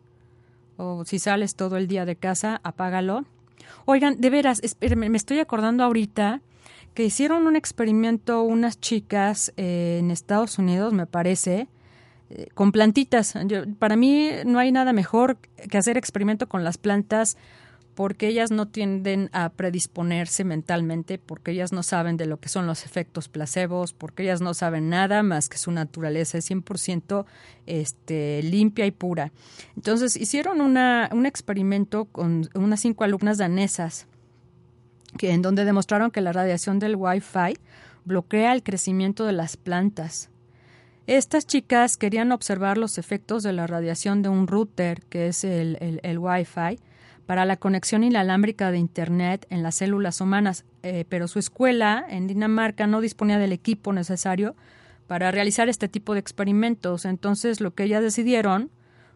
O si sales todo el día de casa, apágalo. Oigan, de veras, me estoy acordando ahorita que hicieron un experimento unas chicas eh, en Estados Unidos, me parece, con plantitas. para mí no hay nada mejor que hacer experimento con las plantas porque ellas no tienden a predisponerse mentalmente, porque ellas no saben de lo que son los efectos placebos, porque ellas no saben nada más que su naturaleza es 100% este, limpia y pura. Entonces hicieron una, un experimento con unas cinco alumnas danesas que, en donde demostraron que la radiación del Wi-Fi bloquea el crecimiento de las plantas. Estas chicas querían observar los efectos de la radiación de un router, que es el, el, el Wi-Fi, para la conexión inalámbrica de Internet en las células humanas, eh, pero su escuela en Dinamarca no disponía del equipo necesario para realizar este tipo de experimentos. Entonces lo que ellas decidieron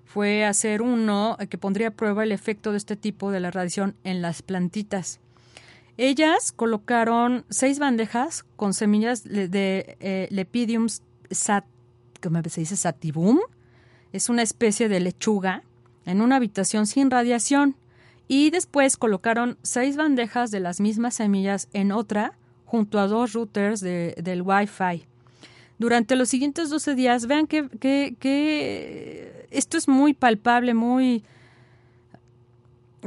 fue hacer uno que pondría a prueba el efecto de este tipo de la radiación en las plantitas. Ellas colocaron seis bandejas con semillas de eh, Lepidium sat, ¿cómo se dice? sativum, es una especie de lechuga, en una habitación sin radiación y después colocaron seis bandejas de las mismas semillas en otra junto a dos routers de, del Wi-Fi. Durante los siguientes 12 días, vean que, que, que esto es muy palpable, muy,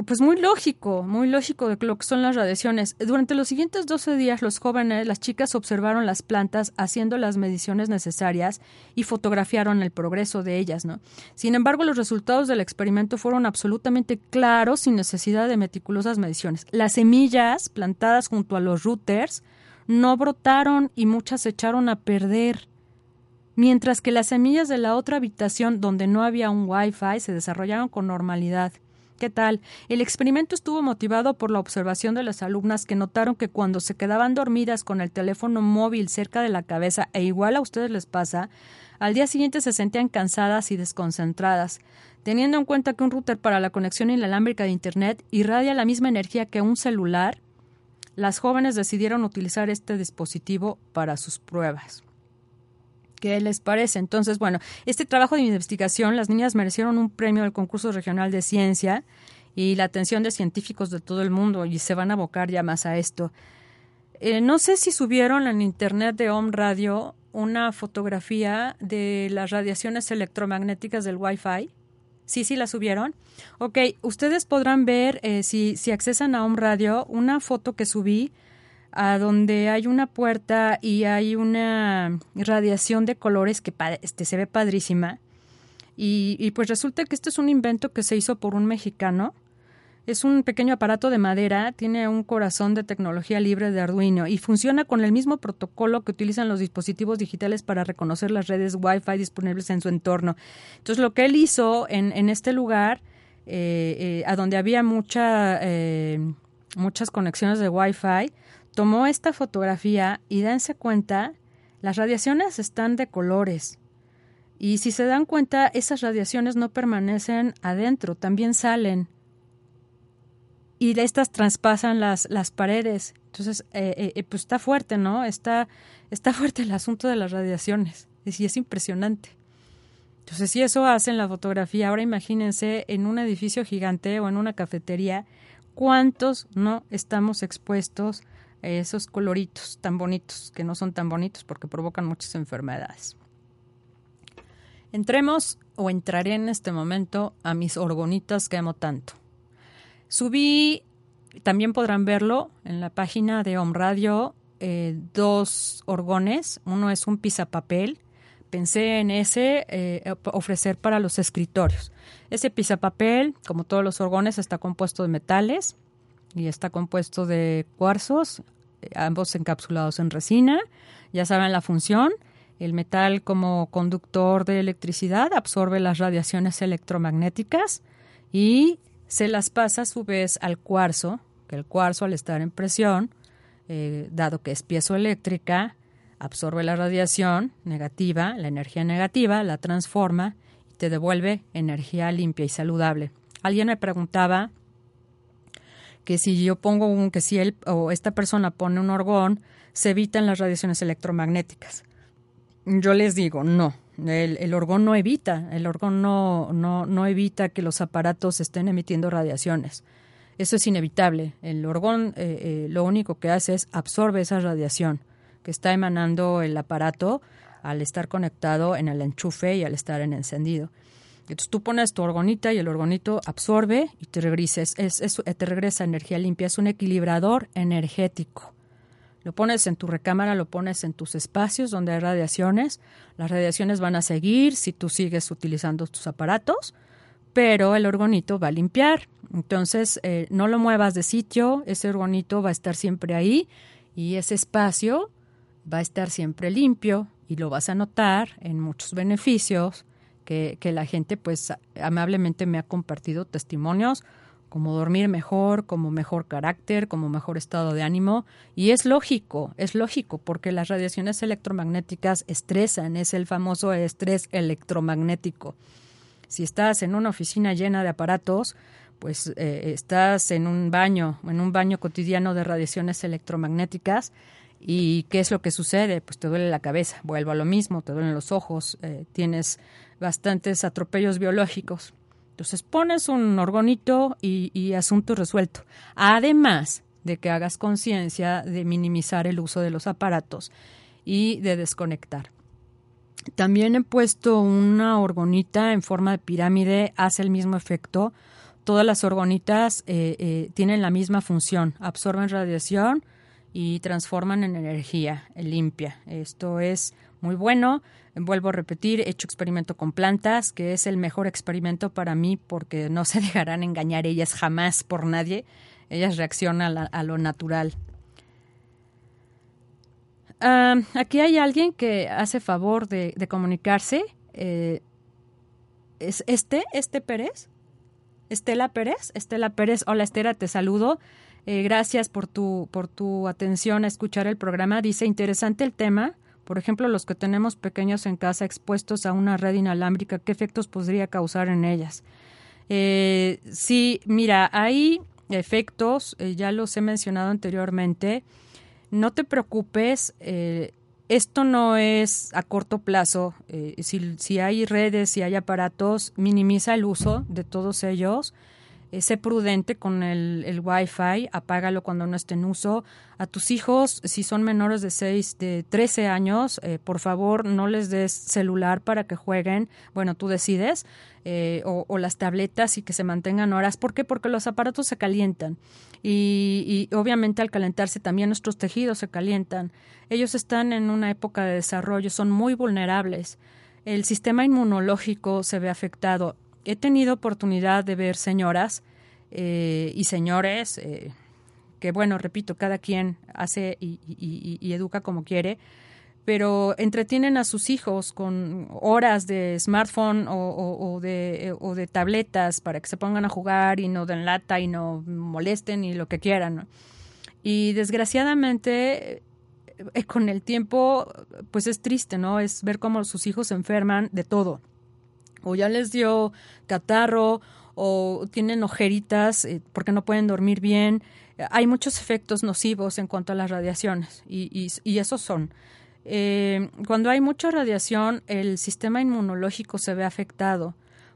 pues muy lógico, muy lógico de lo que son las radiaciones. Durante los siguientes 12 días, los jóvenes, las chicas observaron las plantas haciendo las mediciones necesarias y fotografiaron el progreso de ellas, ¿no? Sin embargo, los resultados del experimento fueron absolutamente claros sin necesidad de meticulosas mediciones. Las semillas plantadas junto a los routers no brotaron y muchas se echaron a perder. Mientras que las semillas de la otra habitación donde no había un Wi-Fi se desarrollaron con normalidad. ¿Qué tal? El experimento estuvo motivado por la observación de las alumnas que notaron que cuando se quedaban dormidas con el teléfono móvil cerca de la cabeza, e igual a ustedes les pasa, al día siguiente se sentían cansadas y desconcentradas. Teniendo en cuenta que un router para la conexión inalámbrica de Internet irradia la misma energía que un celular, las jóvenes decidieron utilizar este dispositivo para sus pruebas. ¿Qué les parece? Entonces, bueno, este trabajo de investigación, las niñas merecieron un premio del concurso regional de ciencia y la atención de científicos de todo el mundo y se van a abocar ya más a esto. Eh, no sé si subieron en internet de Home Radio una fotografía de las radiaciones electromagnéticas del Wi-Fi. Sí, sí, la subieron. Ok, ustedes podrán ver, eh, si, si accesan a Home Radio, una foto que subí a donde hay una puerta y hay una radiación de colores que este, se ve padrísima. Y, pues resulta que este es un invento que se hizo por un mexicano. Es un pequeño aparato de madera, tiene un corazón de tecnología libre de Arduino y funciona con el mismo protocolo que utilizan los dispositivos digitales para reconocer las redes Wi-Fi disponibles en su entorno. Entonces lo que él hizo en, en este lugar, eh, eh, a donde había mucha, eh, muchas conexiones de Wi-Fi, tomó esta fotografía y dense cuenta, las radiaciones están de colores. Y si se dan cuenta, esas radiaciones no permanecen adentro, también salen. Y estas traspasan las, las paredes. Entonces, eh, eh, pues está fuerte, ¿no? Está, está fuerte el asunto de las radiaciones. Y es impresionante. Entonces, si eso hace en la fotografía, ahora imagínense en un edificio gigante o en una cafetería, ¿cuántos no estamos expuestos esos coloritos tan bonitos, que no son tan bonitos porque provocan muchas enfermedades. Entremos o entraré en este momento a mis orgonitas que amo tanto. Subí, también podrán verlo en la página de Home Radio, eh, dos orgones. Uno es un pisapapel. Pensé en ese eh, ofrecer para los escritorios. Ese pisapapel, como todos los orgones, está compuesto de metales y está compuesto de cuarzos, ambos encapsulados en resina. Ya saben la función. El metal como conductor de electricidad absorbe las radiaciones electromagnéticas y se las pasa a su vez al cuarzo, que el cuarzo al estar en presión, eh, dado que es piezoeléctrica, absorbe la radiación negativa, la energía negativa, la transforma y te devuelve energía limpia y saludable. Alguien me preguntaba que si yo pongo un, que si él o esta persona pone un orgón, se evitan las radiaciones electromagnéticas. Yo les digo, no, el, el orgón no evita, el orgón no, no, no evita que los aparatos estén emitiendo radiaciones. Eso es inevitable. El orgón eh, eh, lo único que hace es absorbe esa radiación que está emanando el aparato al estar conectado en el enchufe y al estar en encendido. Entonces tú pones tu orgonita y el orgonito absorbe y te regresa, te regresa energía limpia, es un equilibrador energético. Lo pones en tu recámara, lo pones en tus espacios donde hay radiaciones. Las radiaciones van a seguir si tú sigues utilizando tus aparatos, pero el orgonito va a limpiar. Entonces, eh, no lo muevas de sitio, ese orgonito va a estar siempre ahí y ese espacio va a estar siempre limpio y lo vas a notar en muchos beneficios que, la gente pues amablemente me ha compartido testimonios como dormir mejor, como mejor carácter, como mejor estado de ánimo. Y es lógico, es lógico, porque las radiaciones electromagnéticas estresan, es el famoso estrés electromagnético. Si estás en una oficina llena de aparatos, pues eh, estás en un baño, en un baño cotidiano de radiaciones electromagnéticas. ¿Y qué es lo que sucede? Pues te duele la cabeza, vuelvo a lo mismo, te duelen los ojos, eh, tienes bastantes atropellos biológicos. Entonces pones un orgonito y, asunto resuelto. Además de que hagas conciencia de minimizar el uso de los aparatos y de desconectar. También he puesto una orgonita en forma de pirámide, hace el mismo efecto. Todas las orgonitas eh, eh, tienen la misma función, absorben radiación y transforman en energía limpia. Esto es muy bueno. Vuelvo a repetir, he hecho experimento con plantas, que es el mejor experimento para mí porque no se dejarán engañar ellas jamás por nadie. Ellas reaccionan a, lo natural. Aquí hay alguien que hace favor de, comunicarse. Eh, ¿Es este, este Pérez? Estela Pérez. Estela Pérez, hola Estela, te saludo. Eh, gracias por tu, por tu atención a escuchar el programa. Dice, interesante el tema. Por ejemplo, los que tenemos pequeños en casa expuestos a una red inalámbrica, ¿qué efectos podría causar en ellas? Eh, sí, mira, hay efectos, eh, ya los he mencionado anteriormente. No te preocupes, eh, esto no es a corto plazo. si, si hay redes, si hay aparatos, minimiza el uso de todos ellos eh, sé prudente con el, el Wi-Fi, apágalo cuando no esté en uso. A tus hijos, si son menores de 6, de 13 años, eh, por favor no les des celular para que jueguen, bueno, tú decides, eh, o, las tabletas y que se mantengan horas. ¿Por qué? Porque los aparatos se calientan y, y obviamente al calentarse también nuestros tejidos se calientan. Ellos están en una época de desarrollo, son muy vulnerables. El sistema inmunológico se ve afectado he tenido oportunidad de ver señoras eh, y señores eh, que, bueno, repito, cada quien hace y, educa como quiere, pero entretienen a sus hijos con horas de smartphone o, de, o, de, tabletas para que se pongan a jugar y no den lata y no molesten y lo que quieran. Y desgraciadamente eh, con el tiempo, pues es triste, ¿no? Es ver cómo sus hijos se enferman de todo o ya les dio catarro o tienen ojeritas eh, porque no pueden dormir bien. Hay muchos efectos nocivos en cuanto a las radiaciones y, y, esos son. Eh, cuando hay mucha radiación, el sistema inmunológico se ve afectado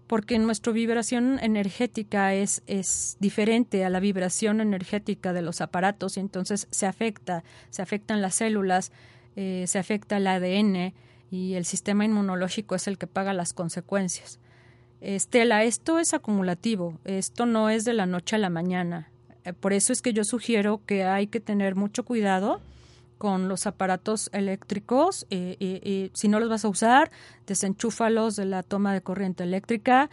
porque nuestra vibración energética es, es diferente a la vibración energética de los aparatos y entonces se afecta, se afectan las células, eh, se afecta el ADN, y el sistema inmunológico es el que paga las consecuencias. Estela, esto es acumulativo, esto no es de la noche a la mañana. Eh, por eso es que yo sugiero que hay que tener mucho cuidado con los aparatos eléctricos y, y, si no los vas a usar, desenchúfalos de la toma de corriente eléctrica.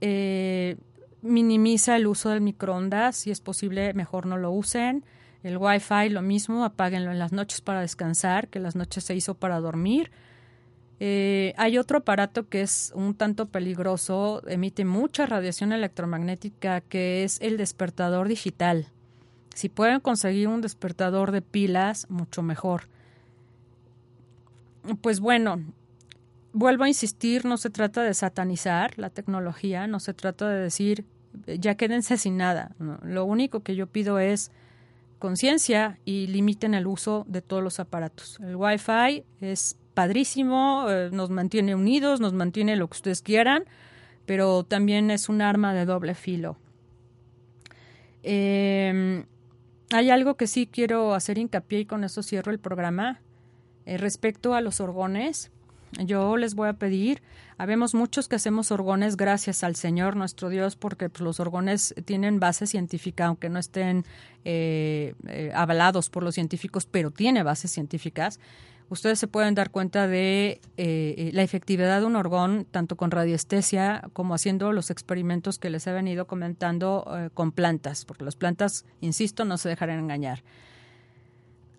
Eh, minimiza el uso del microondas, si es posible, mejor no lo usen. El Wi-Fi, lo mismo, apáguenlo en las noches para descansar, que las noches se hizo para dormir. Eh, hay otro aparato que es un tanto peligroso, emite mucha radiación electromagnética, que es el despertador digital. Si pueden conseguir un despertador de pilas, mucho mejor. Pues bueno, vuelvo a insistir, no se trata de satanizar la tecnología, no se trata de decir, ya quédense sin nada. Lo único que yo pido es conciencia y limiten el uso de todos los aparatos. El Wi-Fi es padrísimo, eh, nos mantiene unidos, nos mantiene lo que ustedes quieran, pero también es un arma de doble filo. Em, hay algo que sí quiero hacer hincapié y con eso cierro el programa. Eh, respecto a los orgones, Yo les voy a pedir, habemos muchos que hacemos orgones gracias al Señor nuestro Dios, porque pues, los orgones tienen base científica, aunque no estén eh, avalados por los científicos, pero tiene bases científicas. Ustedes se pueden dar cuenta de eh, la efectividad de un orgón, tanto con radiestesia como haciendo los experimentos que les he venido comentando con plantas, porque las plantas, insisto, no se dejarán engañar.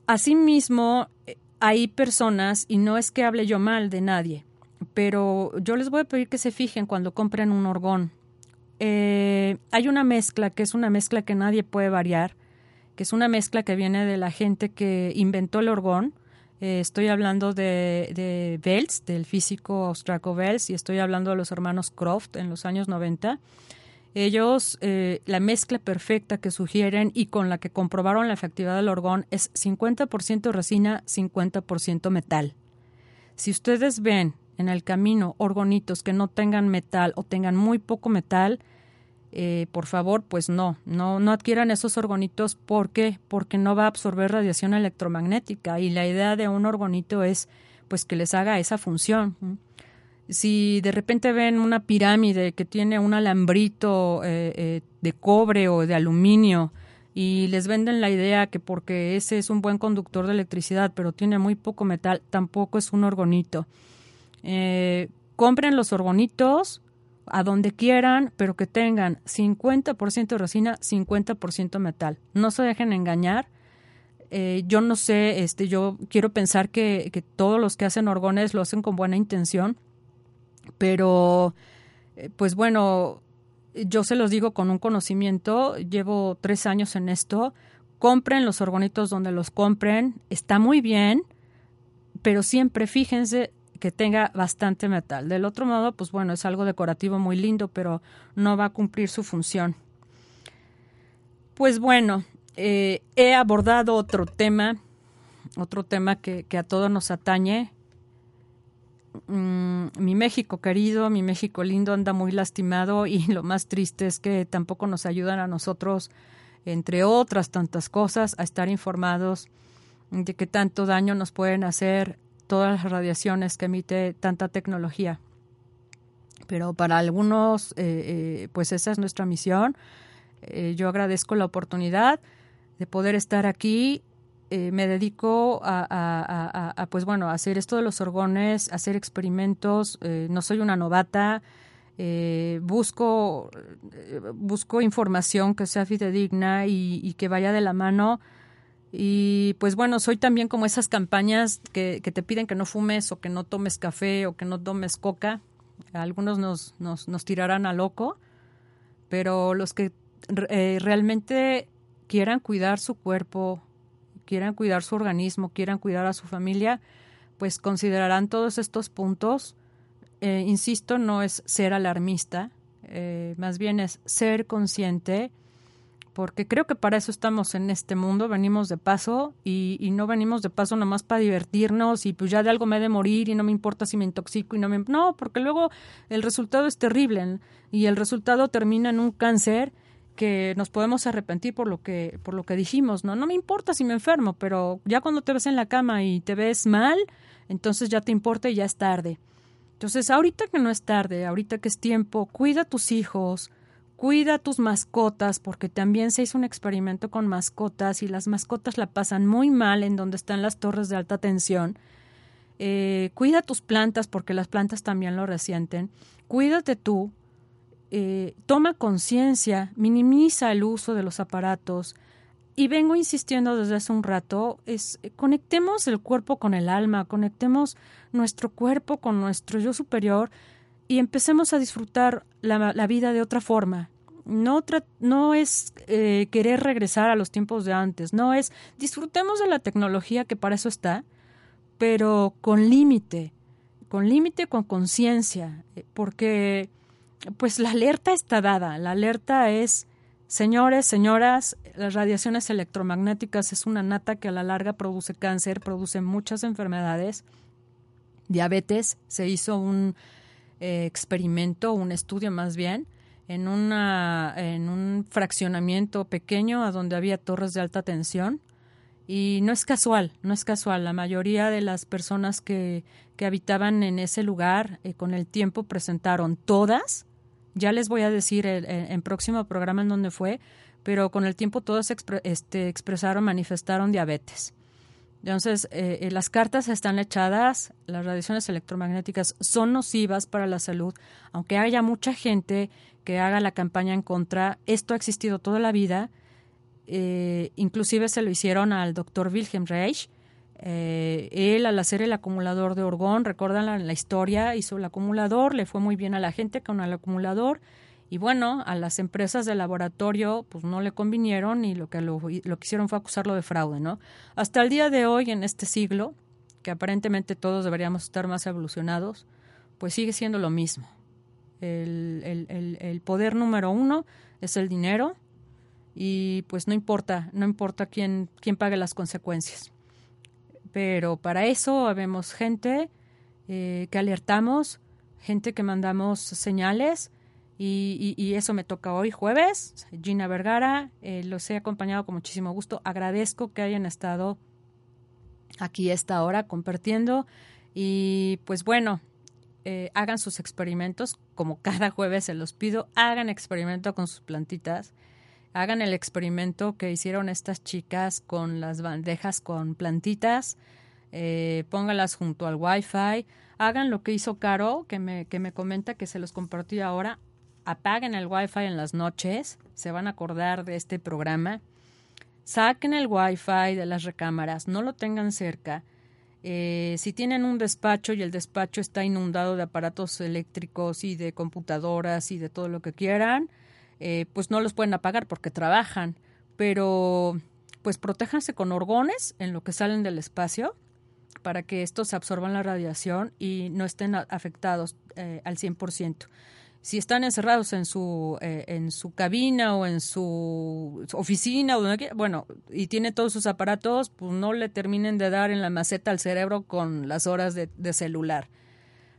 Asimismo, hay personas, y no es que hable yo mal de nadie, pero yo les voy a pedir que se fijen cuando compren un orgón. Eh, hay una mezcla que es una mezcla que nadie puede variar, que es una mezcla que viene de la gente que inventó el orgón. Eh, estoy hablando de, de del físico austriaco Wells, y estoy hablando de los hermanos Croft en los años 90. Ellos, eh, la mezcla perfecta que sugieren y con la que comprobaron la efectividad del orgón es 50% resina, 50% metal. Si ustedes ven en el camino orgonitos que no tengan metal o tengan muy poco metal, eh, por favor, pues no, no, no adquieran esos orgonitos. ¿Por qué? Porque no va a absorber radiación electromagnética y la idea de un orgonito es pues que les haga esa función si de repente ven una pirámide que tiene un alambrito eh, eh, de cobre o de aluminio y les venden la idea que porque ese es un buen conductor de electricidad, pero tiene muy poco metal, tampoco es un orgonito. Compren los orgonitos a donde quieran, pero que tengan 50% resina, 50% metal. No se dejen engañar. yo no sé, este, yo quiero pensar que, que todos los que hacen orgones lo hacen con buena intención, pero, eh, pues bueno, yo se los digo con un conocimiento, llevo tres años en esto, compren los orgonitos donde los compren, está muy bien, pero siempre fíjense que tenga bastante metal. Del otro modo, pues bueno, es algo decorativo muy lindo, pero no va a cumplir su función. Pues bueno, eh, he abordado otro tema, otro tema que, a todos nos atañe, Mm, mi México querido, mi México lindo anda muy lastimado y lo más triste es que tampoco nos ayudan a nosotros, entre otras tantas cosas, a estar informados de qué tanto daño nos pueden hacer todas las radiaciones que emite tanta tecnología. Pero para algunos, eh, eh, pues esa es nuestra misión. Eh, yo agradezco la oportunidad de poder estar aquí me dedico a, pues bueno, a hacer esto de los orgones, a hacer experimentos. No soy una novata. Busco, busco información que sea fidedigna y, que vaya de la mano. Y pues bueno, soy también como esas campañas que, te piden que no fumes o que no tomes café o que no tomes coca. Algunos nos, nos, nos tirarán a loco, pero los que realmente quieran cuidar su cuerpo, quieran cuidar su organismo, quieran cuidar a su familia, pues considerarán todos estos puntos. Eh, insisto, no es ser alarmista, eh, más bien es ser consciente, porque creo que para eso estamos en este mundo, venimos de paso y, no venimos de paso nomás para divertirnos y pues ya de algo me he de morir y no me importa si me intoxico y no me... No, porque luego el resultado es terrible y el resultado termina en un cáncer que nos podemos arrepentir por lo que por lo que dijimos, ¿no? No me importa si me enfermo, pero ya cuando te ves en la cama y te ves mal, entonces ya te importa y ya es tarde. Entonces, ahorita que no es tarde, ahorita que es tiempo, cuida a tus hijos, cuida tus mascotas, porque también se hizo un experimento con mascotas y las mascotas la pasan muy mal en donde están las torres de alta tensión. Eh, cuida tus plantas porque las plantas también lo resienten. Cuídate tú, eh, toma conciencia, minimiza el uso de los aparatos. Y vengo insistiendo desde hace un rato, conectemos el cuerpo con el alma, conectemos nuestro cuerpo con nuestro yo superior y empecemos a disfrutar la, vida de otra forma. No, no es eh, querer regresar a los tiempos de antes, no es disfrutemos de la tecnología que para eso está, pero con límite, con límite, con conciencia, eh, porque pues la alerta está dada. La alerta es, señores, señoras, las radiaciones electromagnéticas es una nata que a la larga produce cáncer, produce muchas enfermedades. Diabetes, se hizo un eh, experimento, un estudio más bien, en, una, en un fraccionamiento pequeño a donde había torres de alta tensión Y no es casual, no es casual. La mayoría de las personas que, que habitaban en ese lugar eh, con el tiempo presentaron todas. Ya les voy a decir en próximo programa en donde fue, pero con el tiempo todos este, expresaron, manifestaron diabetes. Entonces, eh, eh, las cartas están echadas, las radiaciones electromagnéticas son nocivas para la salud, aunque haya mucha gente que haga la campaña en contra, esto ha existido toda la vida, eh, inclusive se lo hicieron al doctor Wilhelm Reich, él al hacer el acumulador de orgón, recuerdan la, la historia, hizo el acumulador, le fue muy bien a la gente con el acumulador, y bueno, a las empresas de laboratorio pues no le convinieron y lo que lo, lo que hicieron fue acusarlo de fraude, ¿no? Hasta el día de hoy, en este siglo, que aparentemente todos deberíamos estar más evolucionados, pues sigue siendo lo mismo. El, el, el, poder número uno es el dinero y pues no importa, no importa quién, quién pague las consecuencias. Pero para eso habemos gente eh, que alertamos, gente que mandamos señales, y, eso me toca hoy jueves. Gina Vergara, eh, los he acompañado con muchísimo gusto. Agradezco que hayan estado aquí esta hora compartiendo. Y pues bueno, eh, hagan sus experimentos, como cada jueves se los pido, hagan experimento con sus plantitas. Hagan el experimento que hicieron estas chicas con las bandejas con plantitas. Eh, póngalas junto al Wi-Fi. Hagan lo que hizo Caro, que me, que me comenta que se los compartí ahora apaguen el wifi en las noches, se van a acordar de este programa, saquen el wifi de las recámaras, no lo tengan cerca. Eh, si tienen un despacho y el despacho está inundado de aparatos eléctricos y de computadoras y de todo lo que quieran, eh, pues no los pueden apagar porque trabajan. Pero pues protéjanse con orgones en lo que salen del espacio para que estos absorban la radiación y no estén afectados eh, al 100% si están encerrados en su eh, en su cabina o en su oficina o donde bueno y tiene todos sus aparatos pues no le terminen de dar en la maceta al cerebro con las horas de, de celular.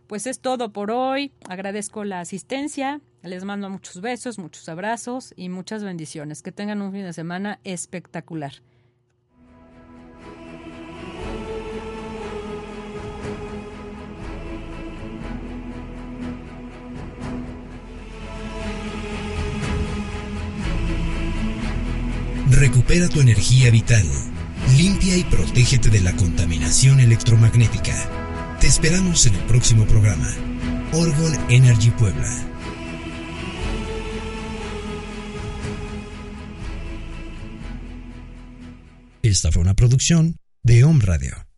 Pues es todo por hoy. Agradezco la asistencia. Les mando muchos besos muchos abrazos y muchas bendiciones. Que tengan un fin de semana espectacular Recupera tu energía vital. Limpia y protégete de la contaminación electromagnética. Te esperamos en el próximo programa. Orgon Energy Puebla. Esta fue una producción de Home Radio.